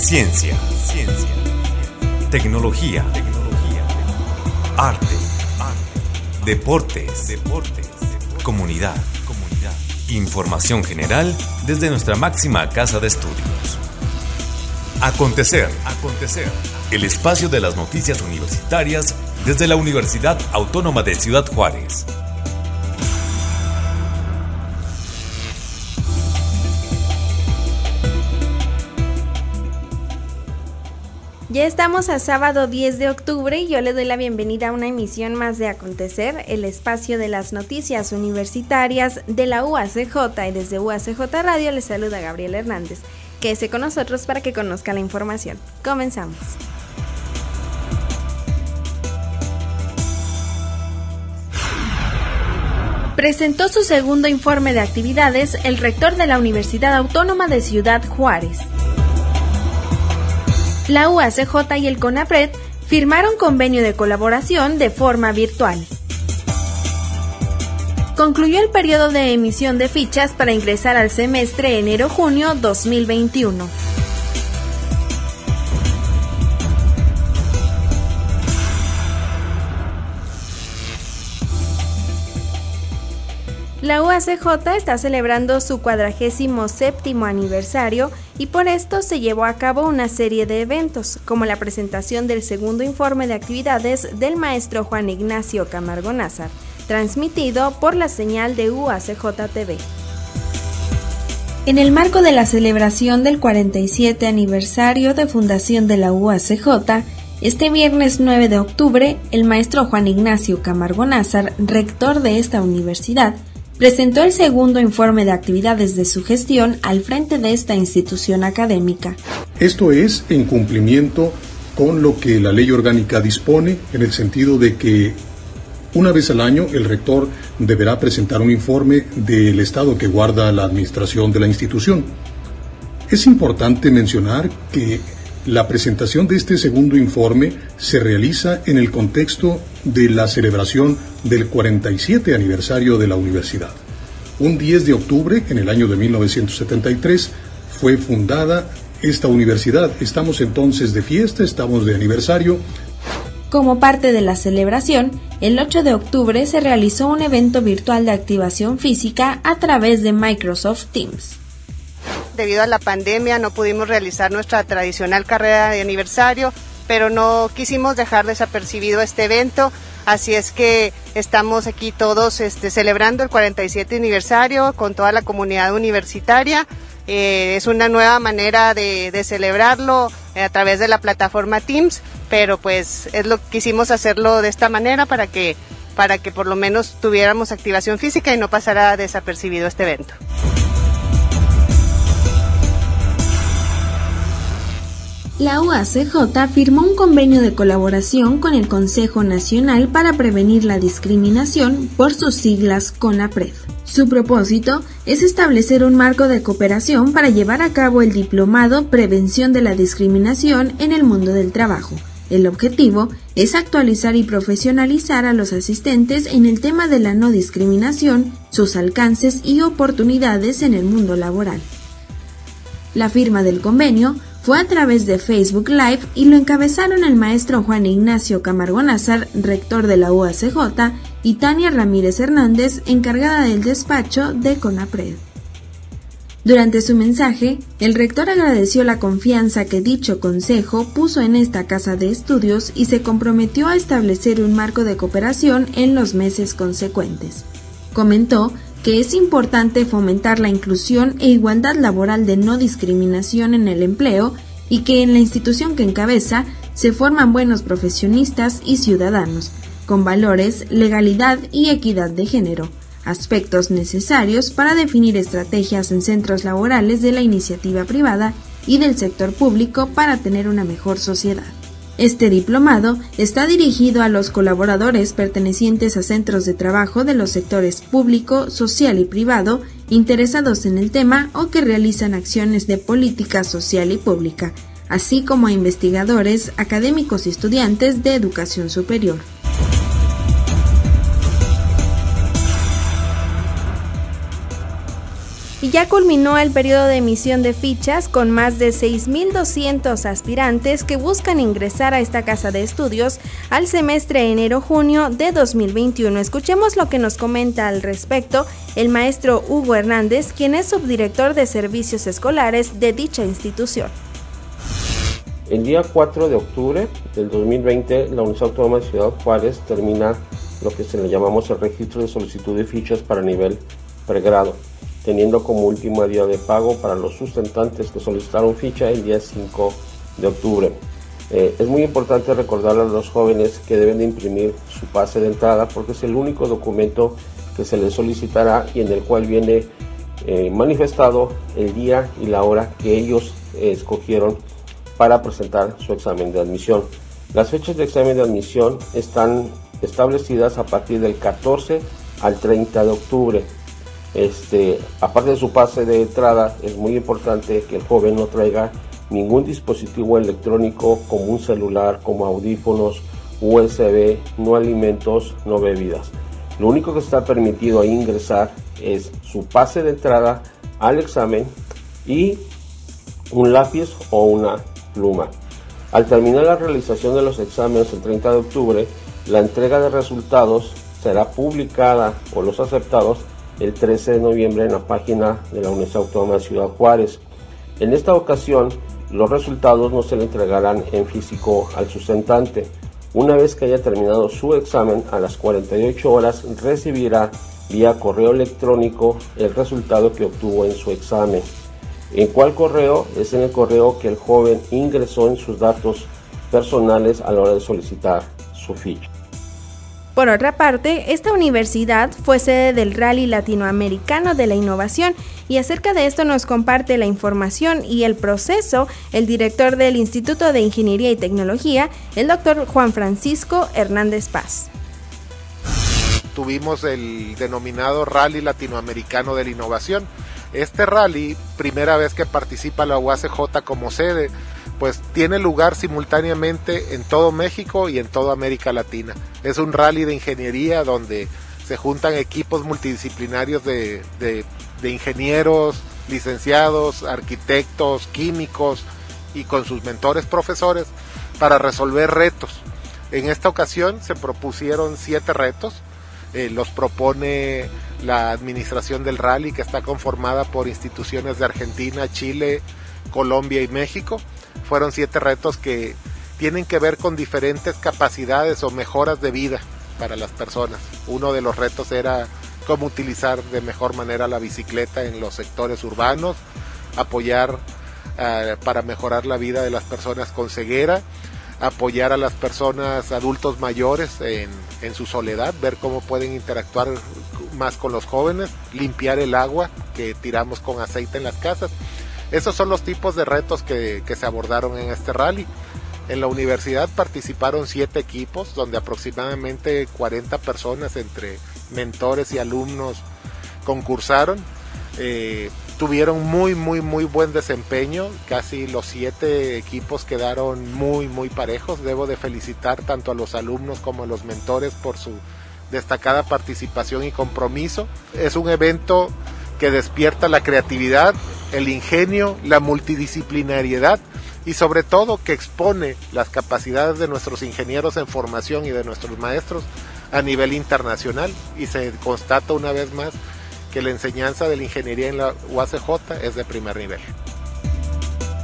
Ciencia. Ciencia. Tecnología. Tecnología. Arte. Arte. Deportes. Deportes. Comunidad. Comunidad. Información general desde nuestra máxima casa de estudios. Acontecer. Acontecer. El espacio de las noticias universitarias desde la Universidad Autónoma de Ciudad Juárez. Ya estamos a sábado 10 de octubre y yo le doy la bienvenida a una emisión más de Acontecer, el espacio de las noticias universitarias de la UACJ y desde UACJ Radio les saluda Gabriel Hernández. Quédese con nosotros para que conozca la información. Comenzamos. Presentó su segundo informe de actividades el rector de la Universidad Autónoma de Ciudad Juárez la UACJ y el CONAPRED firmaron convenio de colaboración de forma virtual. Concluyó el periodo de emisión de fichas para ingresar al semestre enero-junio 2021. La UACJ está celebrando su cuadragésimo séptimo aniversario y por esto se llevó a cabo una serie de eventos, como la presentación del segundo informe de actividades del maestro Juan Ignacio Camargo Nazar, transmitido por la señal de UACJ TV. En el marco de la celebración del 47 aniversario de fundación de la UACJ, este viernes 9 de octubre, el maestro Juan Ignacio Camargo Nazar, rector de esta universidad, presentó el segundo informe de actividades de su gestión al frente de esta institución académica. Esto es en cumplimiento con lo que la ley orgánica dispone, en el sentido de que una vez al año el rector deberá presentar un informe del estado que guarda la administración de la institución. Es importante mencionar que la presentación de este segundo informe se realiza en el contexto de la celebración del 47 aniversario de la universidad. Un 10 de octubre, en el año de 1973, fue fundada esta universidad. Estamos entonces de fiesta, estamos de aniversario. Como parte de la celebración, el 8 de octubre se realizó un evento virtual de activación física a través de Microsoft Teams debido a la pandemia no pudimos realizar nuestra tradicional carrera de aniversario, pero no quisimos dejar desapercibido este evento, así es que estamos aquí todos este, celebrando el 47 aniversario con toda la comunidad universitaria. Eh, es una nueva manera de, celebrarlo a través de la plataforma Teams, pero pues es lo quisimos hacerlo de esta manera para que para que por lo menos tuviéramos activación física y no pasara desapercibido este evento. La UACJ firmó un convenio de colaboración con el Consejo Nacional para Prevenir la Discriminación por sus siglas CONAPRED. Su propósito es establecer un marco de cooperación para llevar a cabo el diplomado Prevención de la Discriminación en el mundo del trabajo. El objetivo es actualizar y profesionalizar a los asistentes en el tema de la no discriminación, sus alcances y oportunidades en el mundo laboral. La firma del convenio fue a través de Facebook Live y lo encabezaron el maestro Juan Ignacio Camargo Nazar, rector de la UACJ, y Tania Ramírez Hernández, encargada del despacho de CONAPRED. Durante su mensaje, el rector agradeció la confianza que dicho consejo puso en esta casa de estudios y se comprometió a establecer un marco de cooperación en los meses consecuentes. Comentó que es importante fomentar la inclusión e igualdad laboral de no discriminación en el empleo y que en la institución que encabeza se forman buenos profesionistas y ciudadanos, con valores, legalidad y equidad de género, aspectos necesarios para definir estrategias en centros laborales de la iniciativa privada y del sector público para tener una mejor sociedad. Este diplomado está dirigido a los colaboradores pertenecientes a centros de trabajo de los sectores público, social y privado interesados en el tema o que realizan acciones de política social y pública, así como a investigadores, académicos y estudiantes de educación superior. Ya culminó el periodo de emisión de fichas con más de 6.200 aspirantes que buscan ingresar a esta casa de estudios al semestre enero-junio de 2021. Escuchemos lo que nos comenta al respecto el maestro Hugo Hernández, quien es subdirector de servicios escolares de dicha institución. El día 4 de octubre del 2020, la Universidad Autónoma de Ciudad Juárez termina lo que se le llamamos el registro de solicitud de fichas para nivel pregrado, teniendo como último día de pago para los sustentantes que solicitaron ficha el día 5 de octubre. Eh, es muy importante recordar a los jóvenes que deben de imprimir su pase de entrada porque es el único documento que se les solicitará y en el cual viene eh, manifestado el día y la hora que ellos eh, escogieron para presentar su examen de admisión. Las fechas de examen de admisión están establecidas a partir del 14 al 30 de octubre. Este, aparte de su pase de entrada, es muy importante que el joven no traiga ningún dispositivo electrónico como un celular, como audífonos, USB, no alimentos, no bebidas. Lo único que está permitido ingresar es su pase de entrada al examen y un lápiz o una pluma. Al terminar la realización de los exámenes el 30 de octubre, la entrega de resultados será publicada o los aceptados el 13 de noviembre en la página de la Universidad Autónoma de Ciudad Juárez. En esta ocasión, los resultados no se le entregarán en físico al sustentante. Una vez que haya terminado su examen, a las 48 horas recibirá vía correo electrónico el resultado que obtuvo en su examen. ¿En cuál correo? Es en el correo que el joven ingresó en sus datos personales a la hora de solicitar su ficha. Por otra parte, esta universidad fue sede del Rally Latinoamericano de la Innovación y acerca de esto nos comparte la información y el proceso el director del Instituto de Ingeniería y Tecnología, el doctor Juan Francisco Hernández Paz. Tuvimos el denominado Rally Latinoamericano de la Innovación, este rally, primera vez que participa la UACJ como sede, pues tiene lugar simultáneamente en todo México y en toda América Latina. Es un rally de ingeniería donde se juntan equipos multidisciplinarios de, ingenieros, licenciados, arquitectos, químicos y con sus mentores profesores para resolver retos. En esta ocasión se propusieron siete retos, eh, los propone la administración del rally que está conformada por instituciones de Argentina, Chile, Colombia y México. Fueron siete retos que tienen que ver con diferentes capacidades o mejoras de vida para las personas. Uno de los retos era cómo utilizar de mejor manera la bicicleta en los sectores urbanos, apoyar eh, para mejorar la vida de las personas con ceguera, apoyar a las personas adultos mayores en su soledad, ver cómo pueden interactuar más con los jóvenes, limpiar el agua que tiramos con aceite en las casas. Esos son los tipos de retos que, se abordaron en este rally. En la universidad participaron siete equipos, donde aproximadamente 40 personas entre mentores y alumnos concursaron. Eh, tuvieron muy, muy, muy buen desempeño. Casi los siete equipos quedaron muy, muy parejos. Debo de felicitar tanto a los alumnos como a los mentores por su destacada participación y compromiso. Es un evento que despierta la creatividad, el ingenio, la multidisciplinariedad y sobre todo que expone las capacidades de nuestros ingenieros en formación y de nuestros maestros a nivel internacional y se constata una vez más que la enseñanza de la ingeniería en la UACJ es de primer nivel.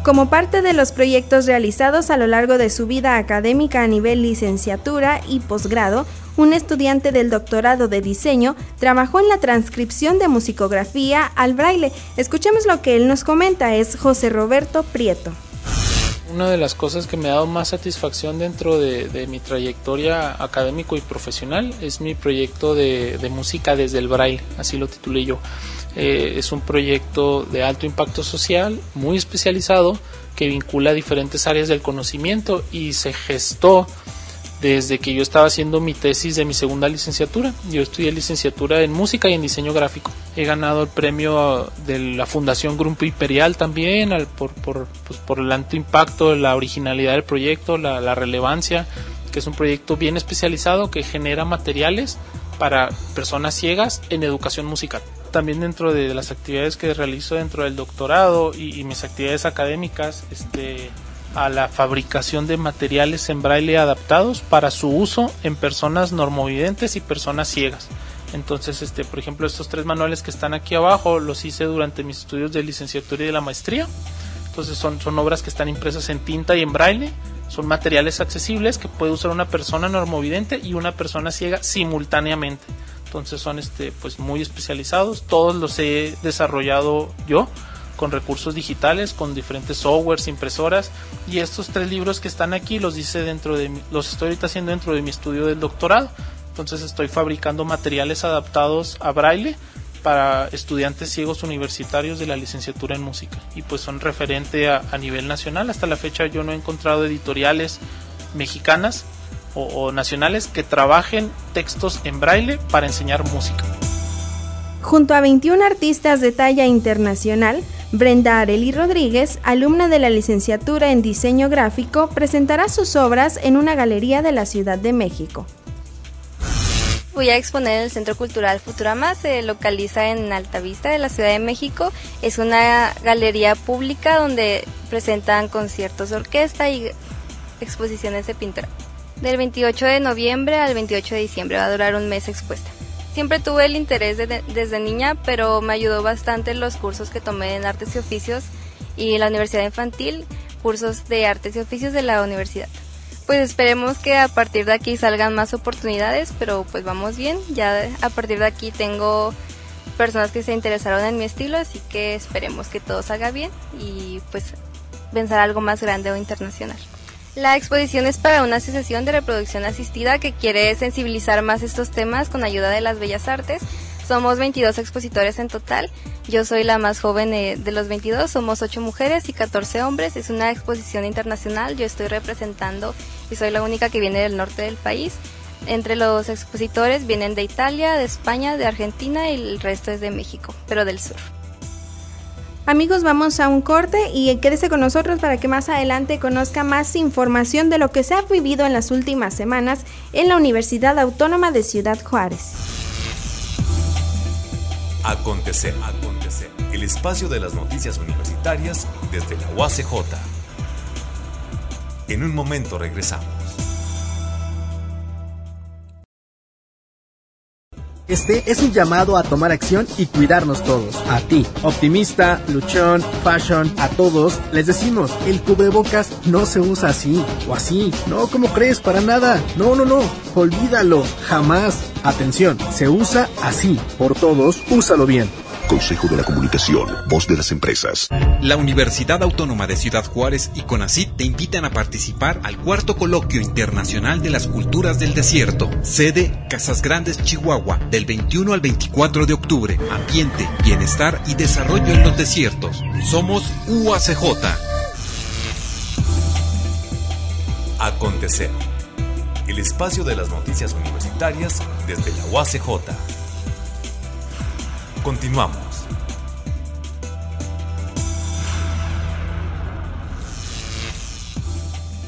Como parte de los proyectos realizados a lo largo de su vida académica a nivel licenciatura y posgrado, un estudiante del doctorado de diseño trabajó en la transcripción de musicografía al braille. Escuchemos lo que él nos comenta, es José Roberto Prieto. Una de las cosas que me ha dado más satisfacción dentro de, mi trayectoria académico y profesional es mi proyecto de, música desde el braille, así lo titulé yo. Eh, es un proyecto de alto impacto social, muy especializado, que vincula diferentes áreas del conocimiento y se gestó desde que yo estaba haciendo mi tesis de mi segunda licenciatura. Yo estudié licenciatura en música y en diseño gráfico. He ganado el premio de la Fundación Grupo Imperial también por, por, pues, por, el alto impacto, la originalidad del proyecto, la, relevancia, que es un proyecto bien especializado que genera materiales para personas ciegas en educación musical también dentro de las actividades que realizo dentro del doctorado y, mis actividades académicas, este, a la fabricación de materiales en braille adaptados para su uso en personas normovidentes y personas ciegas. Entonces, este, por ejemplo, estos tres manuales que están aquí abajo los hice durante mis estudios de licenciatura y de la maestría. Entonces son, son obras que están impresas en tinta y en braille. Son materiales accesibles que puede usar una persona normovidente y una persona ciega simultáneamente. Entonces son este, pues muy especializados. Todos los he desarrollado yo con recursos digitales, con diferentes softwares, impresoras. Y estos tres libros que están aquí los hice dentro de los estoy ahorita haciendo dentro de mi estudio del doctorado. Entonces estoy fabricando materiales adaptados a braille para estudiantes ciegos universitarios de la licenciatura en música y pues son referente a, nivel nacional. Hasta la fecha yo no he encontrado editoriales mexicanas o, nacionales que trabajen textos en braille para enseñar música. Junto a 21 artistas de talla internacional, Brenda Areli Rodríguez, alumna de la licenciatura en diseño gráfico, presentará sus obras en una galería de la Ciudad de México. Voy a exponer en el Centro Cultural Futurama, se localiza en Altavista de la Ciudad de México. Es una galería pública donde presentan conciertos orquesta y exposiciones de pintura. Del 28 de noviembre al 28 de diciembre va a durar un mes expuesta. Siempre tuve el interés desde niña, pero me ayudó bastante los cursos que tomé en artes y oficios y la Universidad Infantil, cursos de artes y oficios de la universidad pues esperemos que a partir de aquí salgan más oportunidades, pero pues vamos bien. Ya a partir de aquí tengo personas que se interesaron en mi estilo, así que esperemos que todo salga bien y pues pensar algo más grande o internacional. La exposición es para una asociación de reproducción asistida que quiere sensibilizar más estos temas con ayuda de las bellas artes somos 22 expositores en total. Yo soy la más joven de los 22. Somos 8 mujeres y 14 hombres. Es una exposición internacional. Yo estoy representando y soy la única que viene del norte del país. Entre los expositores vienen de Italia, de España, de Argentina y el resto es de México, pero del sur. Amigos, vamos a un corte y quédese con nosotros para que más adelante conozca más información de lo que se ha vivido en las últimas semanas en la Universidad Autónoma de Ciudad Juárez. Acontecer. Acontecer. El espacio de las noticias universitarias desde la UACJ. En un momento regresamos. Este es un llamado a tomar acción y cuidarnos todos. A ti, optimista, luchón, fashion, a todos les decimos, el cubrebocas no se usa así o así. No, ¿cómo crees? Para nada. No, no, no. Olvídalo. Jamás. Atención, se usa así. Por todos, úsalo bien. Consejo de la Comunicación, voz de las empresas. La Universidad Autónoma de Ciudad Juárez y CONACYT te invitan a participar al cuarto coloquio internacional de las culturas del desierto, sede Casas Grandes, Chihuahua, del 21 al 24 de octubre. Ambiente, bienestar y desarrollo en los desiertos. Somos UACJ. Acontecer. El espacio de las noticias universitarias desde la UACJ. Continuamos.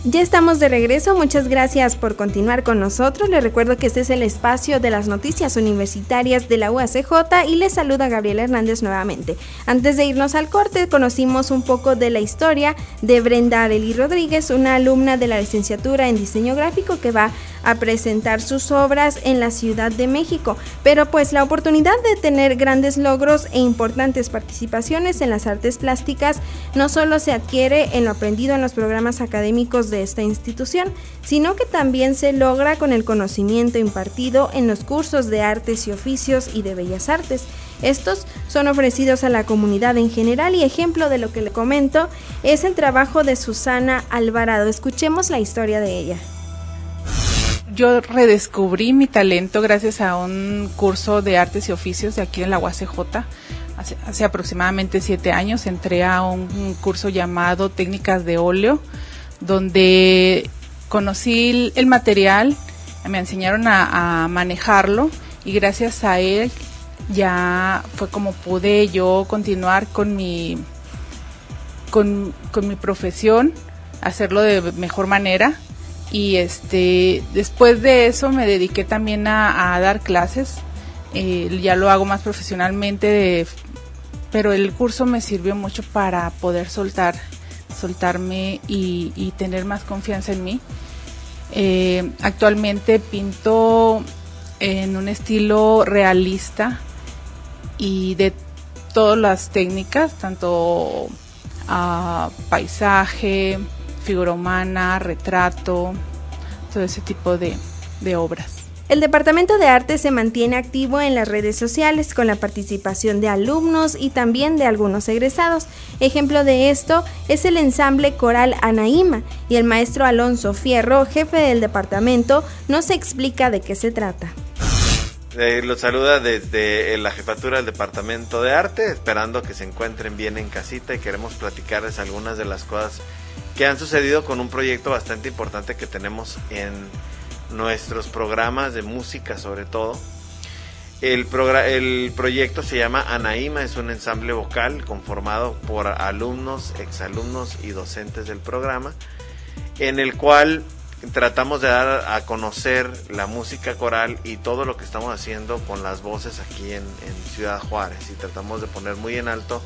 Ya estamos de regreso, muchas gracias por continuar con nosotros. Les recuerdo que este es el espacio de las noticias universitarias de la UACJ y les saluda Gabriela Hernández nuevamente. Antes de irnos al corte, conocimos un poco de la historia de Brenda Arely Rodríguez, una alumna de la licenciatura en diseño gráfico que va a presentar sus obras en la Ciudad de México. Pero pues la oportunidad de tener grandes logros e importantes participaciones en las artes plásticas no solo se adquiere en lo aprendido en los programas académicos de esta institución, sino que también se logra con el conocimiento impartido en los cursos de artes y oficios y de bellas artes. Estos son ofrecidos a la comunidad en general y ejemplo de lo que le comento es el trabajo de Susana Alvarado. Escuchemos la historia de ella. Yo redescubrí mi talento gracias a un curso de artes y oficios de aquí en la UACJ. Hace, aproximadamente siete años entré a un curso llamado Técnicas de óleo donde conocí el material, me enseñaron a, manejarlo y gracias a él ya fue como pude yo continuar con mi con, mi profesión, hacerlo de mejor manera y este después de eso me dediqué también a, dar clases eh, ya lo hago más profesionalmente, pero el curso me sirvió mucho para poder soltar, soltarme y, tener más confianza en mí. Eh, actualmente pinto en un estilo realista y de todas las técnicas, tanto a paisaje, figura humana, retrato, todo ese tipo de, de obras. El Departamento de Arte se mantiene activo en las redes sociales con la participación de alumnos y también de algunos egresados. Ejemplo de esto es el ensamble coral Anaíma y el maestro Alonso Fierro, jefe del departamento, nos explica de qué se trata. Eh, los saluda desde la jefatura del Departamento de Arte, esperando que se encuentren bien en casita y queremos platicarles algunas de las cosas que han sucedido con un proyecto bastante importante que tenemos en nuestros programas de música sobre todo. El, el proyecto se llama Anaíma, es un ensamble vocal conformado por alumnos, exalumnos y docentes del programa, en el cual tratamos de dar a conocer la música coral y todo lo que estamos haciendo con las voces aquí en, en Ciudad Juárez y tratamos de poner muy en alto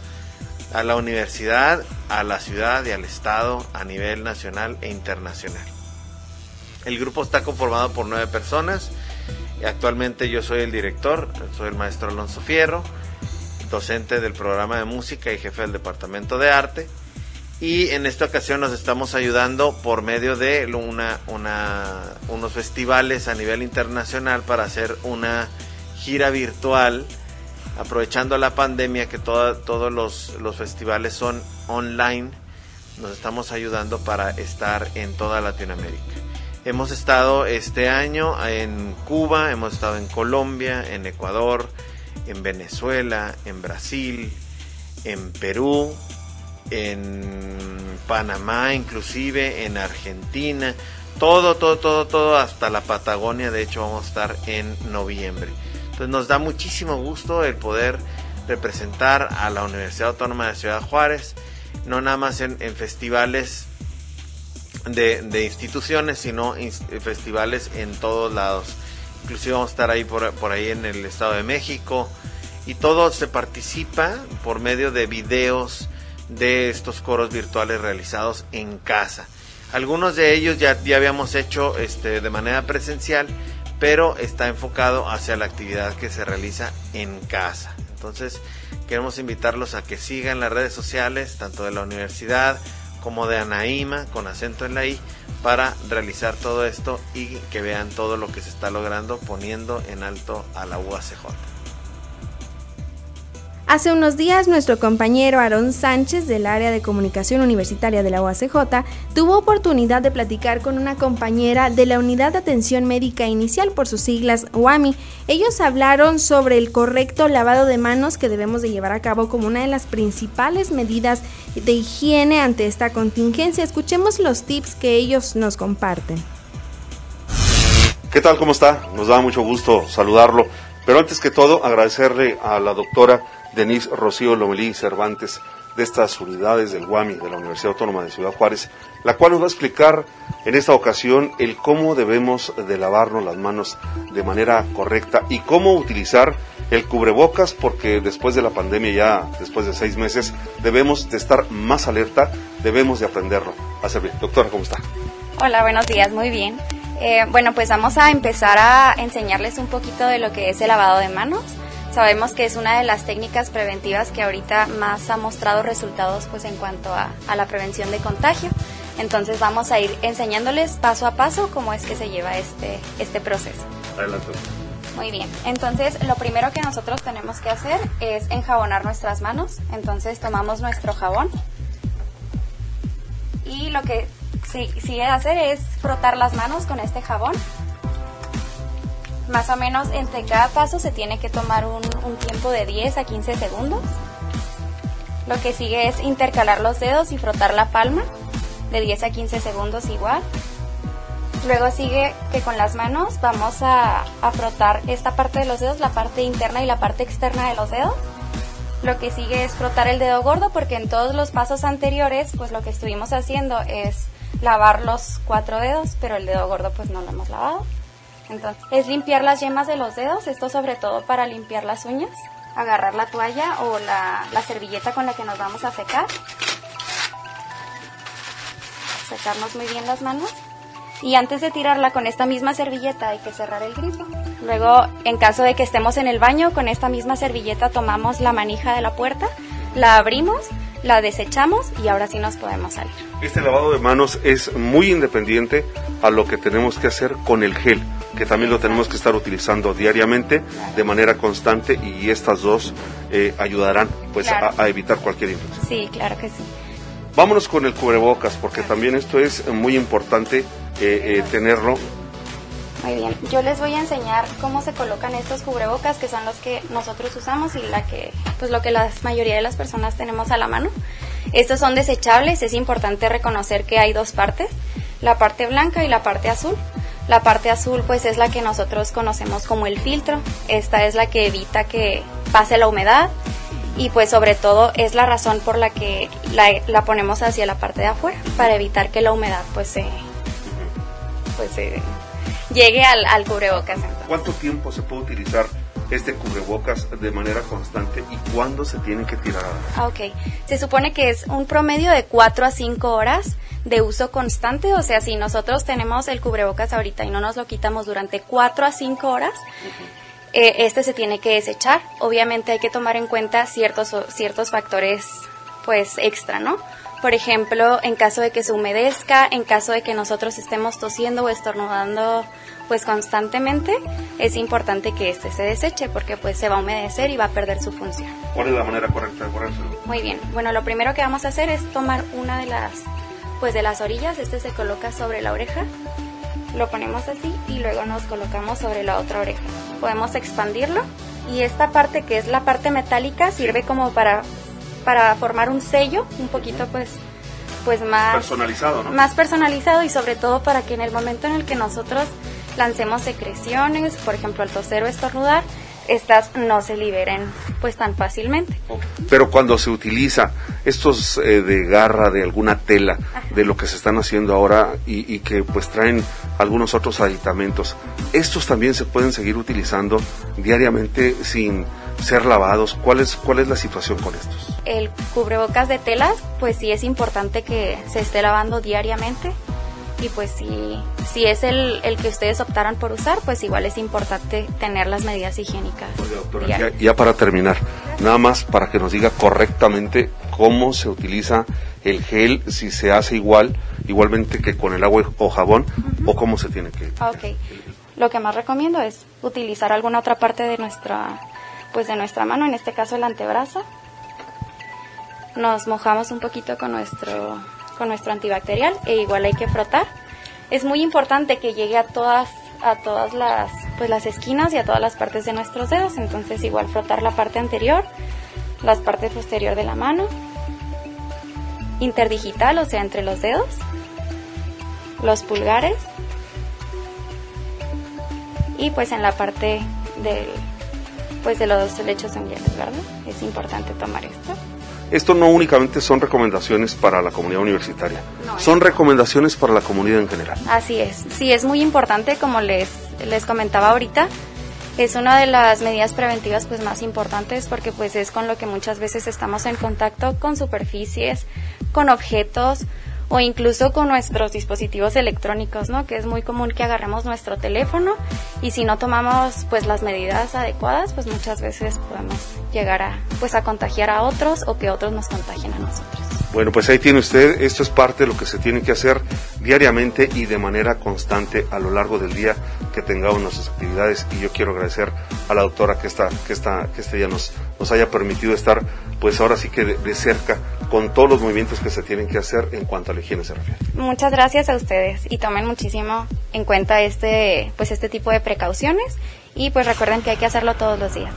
a la universidad, a la ciudad y al estado a nivel nacional e internacional. El grupo está conformado por nueve personas. Actualmente yo soy el director, soy el maestro Alonso Fierro, docente del programa de música y jefe del departamento de arte. Y en esta ocasión nos estamos ayudando por medio de una, unos festivales a nivel internacional para hacer una gira virtual aprovechando la pandemia que todos los, los festivales son online, nos estamos ayudando para estar en toda Latinoamérica. Hemos estado este año en Cuba, hemos estado en Colombia, en Ecuador, en Venezuela, en Brasil, en Perú, en Panamá inclusive, en Argentina, todo, todo, todo, todo, hasta la Patagonia, de hecho vamos a estar en noviembre. Entonces nos da muchísimo gusto el poder representar a la Universidad Autónoma de Ciudad Juárez, no nada más en, festivales de, instituciones, sino festivales en todos lados. Inclusive vamos a estar ahí por, por ahí en el Estado de México y todo se participa por medio de videos de estos coros virtuales realizados en casa. Algunos de ellos ya, ya habíamos hecho este, de manera presencial, pero está enfocado hacia la actividad que se realiza en casa. Entonces, queremos invitarlos a que sigan las redes sociales, tanto de la universidad como de Anaíma, con acento en la I, para realizar todo esto y que vean todo lo que se está logrando poniendo en alto a la UACJ. Hace unos días nuestro compañero Aarón Sánchez del área de comunicación universitaria de la UACJ tuvo oportunidad de platicar con una compañera de la Unidad de Atención Médica Inicial por sus siglas UAMI. Ellos hablaron sobre el correcto lavado de manos que debemos de llevar a cabo como una de las principales medidas de higiene ante esta contingencia. Escuchemos los tips que ellos nos comparten. ¿Qué tal? ¿Cómo está? Nos da mucho gusto saludarlo. Pero antes que todo, agradecerle a la doctora Denise Rocío Lomelí Cervantes de estas unidades del UAMI de la Universidad Autónoma de Ciudad Juárez, la cual nos va a explicar en esta ocasión el cómo debemos de lavarnos las manos de manera correcta y cómo utilizar el cubrebocas porque después de la pandemia ya después de seis meses debemos de estar más alerta, debemos de aprenderlo a. Doctora, ¿cómo está? Hola, buenos días, muy bien. Eh, bueno, pues vamos a empezar a enseñarles un poquito de lo que es el lavado de manos. Sabemos que es una de las técnicas preventivas que ahorita más ha mostrado resultados pues en cuanto a, la prevención de contagio. Entonces vamos a ir enseñándoles paso a paso cómo es que se lleva este, este proceso. Adelante. Muy bien, entonces lo primero que nosotros tenemos que hacer es enjabonar nuestras manos. Entonces tomamos nuestro jabón y lo que sigue hacer es frotar las manos con este jabón más o menos entre cada paso se tiene que tomar un, tiempo de 10 a 15 segundos. Lo que sigue es intercalar los dedos y frotar la palma de 10 a 15 segundos igual. Luego sigue que con las manos vamos a, a, frotar esta parte de los dedos, la parte interna y la parte externa de los dedos. Lo que sigue es frotar el dedo gordo porque en todos los pasos anteriores pues lo que estuvimos haciendo es lavar los cuatro dedos, pero el dedo gordo pues no lo hemos lavado. Entonces, es limpiar las yemas de los dedos, esto sobre todo para limpiar las uñas. Agarrar la toalla o la, servilleta con la que nos vamos a secar. Secarnos muy bien las manos. Y antes de tirarla con esta misma servilleta hay que cerrar el grifo. Luego, en caso de que estemos en el baño, con esta misma servilleta tomamos la manija de la puerta, la abrimos, la desechamos y ahora sí nos podemos salir. Este lavado de manos es muy independiente a lo que tenemos que hacer con el gel, que también lo tenemos que estar utilizando diariamente de manera constante y estas dos eh, ayudarán pues Claro. a, a evitar cualquier infección. Sí, claro que sí. Vámonos con el cubrebocas, porque también esto es muy importante eh, eh, tenerlo. Muy bien, yo les voy a enseñar cómo se colocan estos cubrebocas que son los que nosotros usamos y la que, pues lo que la mayoría de las personas tenemos a la mano. Estos son desechables, es importante reconocer que hay dos partes, la parte blanca y la parte azul. La parte azul pues es la que nosotros conocemos como el filtro, esta es la que evita que pase la humedad y pues sobre todo es la razón por la que la, la ponemos hacia la parte de afuera, para evitar que la humedad pues se, pues se llegue al, al cubrebocas. ¿Cuánto tiempo se puede utilizar este cubrebocas de manera constante y cuándo se tiene que tirar? Ah, Ok, se supone que es un promedio de 4 a 5 horas de uso constante, o sea, si nosotros tenemos el cubrebocas ahorita y no nos lo quitamos durante 4 a 5 horas, eh, este se tiene que desechar. Obviamente hay que tomar en cuenta ciertos, ciertos factores pues extra, ¿no? Por ejemplo, en caso de que se humedezca, en caso de que nosotros estemos tosiendo o estornudando pues constantemente, es importante que este se deseche porque pues se va a humedecer y va a perder su función. ¿Cuál es la manera correcta de ponérselo? Muy bien. Bueno, lo primero que vamos a hacer es tomar una de las pues de las orillas, este se coloca sobre la oreja. Lo ponemos así y luego nos colocamos sobre la otra oreja. Podemos expandirlo y esta parte que es la parte metálica sirve como para para formar un sello, un poquito pues pues más Personalizado, ¿no? más personalizado y sobre todo para que en el momento en el que nosotros lancemos secreciones, por ejemplo, al toser o estornudar, estas no se liberen pues tan fácilmente. Pero cuando se utiliza estos eh, de garra, de alguna tela, de lo que se están haciendo ahora y, y que pues traen algunos otros aditamentos, estos también se pueden seguir utilizando diariamente sin ser lavados. ¿Cuál es, cuál es la situación con estos? El cubrebocas de telas, pues sí es importante que se esté lavando diariamente. Y pues si, si es el, el que ustedes optaran por usar, pues igual es importante tener las medidas higiénicas. Doctora, ya, ya para terminar, nada más para que nos diga correctamente cómo se utiliza el gel, si se hace igual, igualmente que con el agua o jabón, o cómo se tiene que... Ok. Lo que más recomiendo es utilizar alguna otra parte de nuestra, pues de nuestra mano, en este caso el antebrazo. Nos mojamos un poquito con nuestro, con nuestro antibacterial e igual hay que frotar. Es muy importante que llegue a todas, a todas las, pues las esquinas y a todas las partes de nuestros dedos. Entonces igual frotar la parte anterior, las partes posterior de la mano, interdigital, o sea, entre los dedos, los pulgares y pues en la parte del pues de los lechos unguiales, ¿verdad? Es importante tomar esto. Esto no únicamente son recomendaciones para la comunidad universitaria, No, son recomendaciones para la comunidad en general. Así es. Sí, es muy importante, como les, les comentaba ahorita, es una de las medidas preventivas pues más importantes porque pues es con lo que muchas veces estamos en contacto con superficies, con objetos o incluso con nuestros dispositivos electrónicos, ¿no? Que es muy común que agarremos nuestro teléfono y si no tomamos pues las medidas adecuadas, pues muchas veces podemos llegar a pues a contagiar a otros o que otros nos contagien a nosotros. Bueno, pues ahí tiene usted, esto es parte de lo que se tiene que hacer diariamente y de manera constante a lo largo del día que tengamos nuestras actividades y yo quiero agradecer a la doctora que esta, que que este día nos, nos haya permitido estar pues ahora sí que de cerca con todos los movimientos que se tienen que hacer en cuanto a la higiene se refiere. Muchas gracias a ustedes y tomen muchísimo en cuenta este, pues este tipo de precauciones y pues recuerden que hay que hacerlo todos los días.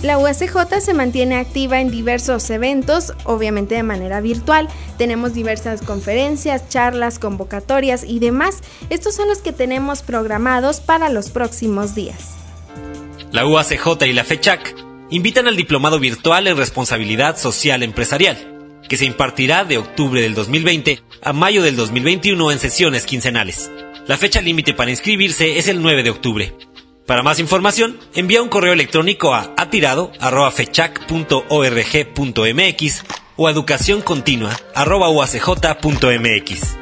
La USJ se mantiene activa en diversos eventos, obviamente de manera virtual. Tenemos diversas conferencias, charlas, convocatorias y demás. Estos son los que tenemos programados para los próximos días. La UACJ y la FECHAC invitan al Diplomado Virtual en Responsabilidad Social Empresarial, que se impartirá de octubre del 2020 a mayo del 2021 en sesiones quincenales. La fecha límite para inscribirse es el 9 de octubre. Para más información, envía un correo electrónico a atirado.fechac.org.mx o educacioncontinua.uacj.mx.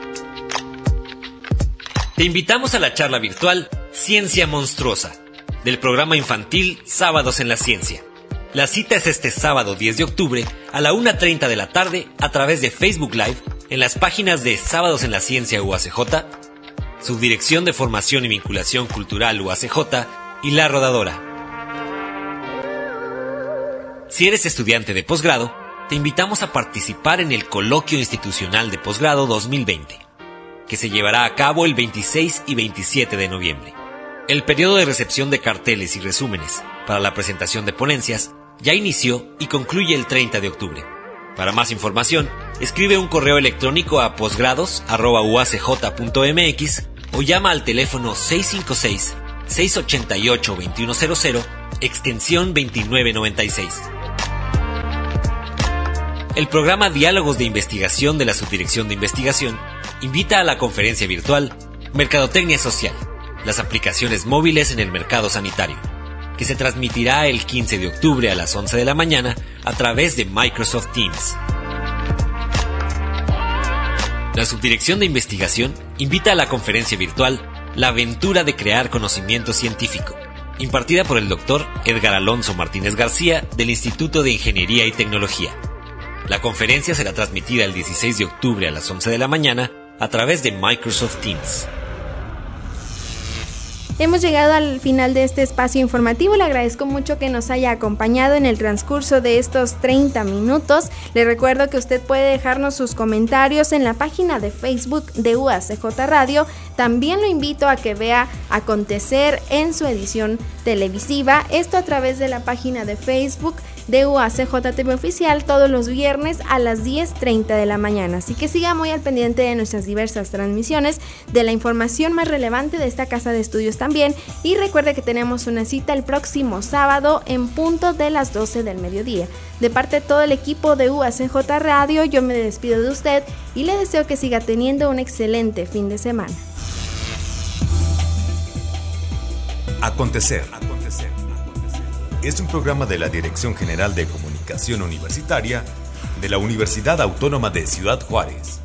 Te invitamos a la charla virtual Ciencia Monstruosa del programa infantil Sábados en la Ciencia. La cita es este sábado 10 de octubre a la 1.30 de la tarde a través de Facebook Live en las páginas de Sábados en la Ciencia UACJ, Subdirección de Formación y Vinculación Cultural UACJ y La Rodadora. Si eres estudiante de posgrado, te invitamos a participar en el Coloquio Institucional de Posgrado 2020, que se llevará a cabo el 26 y 27 de noviembre. El periodo de recepción de carteles y resúmenes para la presentación de ponencias ya inició y concluye el 30 de octubre. Para más información, escribe un correo electrónico a posgrados.uacj.mx o llama al teléfono 656-688-2100, extensión 2996. El programa Diálogos de Investigación de la Subdirección de Investigación invita a la conferencia virtual Mercadotecnia Social, las aplicaciones móviles en el mercado sanitario, que se transmitirá el 15 de octubre a las 11 de la mañana a través de Microsoft Teams. La Subdirección de Investigación invita a la conferencia virtual La aventura de crear conocimiento científico, impartida por el doctor Edgar Alonso Martínez García del Instituto de Ingeniería y Tecnología. La conferencia será transmitida el 16 de octubre a las 11 de la mañana a través de Microsoft Teams. Hemos llegado al final de este espacio informativo. Le agradezco mucho que nos haya acompañado en el transcurso de estos 30 minutos. Le recuerdo que usted puede dejarnos sus comentarios en la página de Facebook de UACJ Radio. También lo invito a que vea acontecer en su edición televisiva. Esto a través de la página de Facebook de UACJTV Oficial todos los viernes a las 10.30 de la mañana. Así que siga muy al pendiente de nuestras diversas transmisiones, de la información más relevante de esta casa de estudios también. Y recuerde que tenemos una cita el próximo sábado en punto de las 12 del mediodía. De parte de todo el equipo de UACJ Radio, yo me despido de usted y le deseo que siga teniendo un excelente fin de semana. Acontecer es un programa de la Dirección General de Comunicación Universitaria de la Universidad Autónoma de Ciudad Juárez.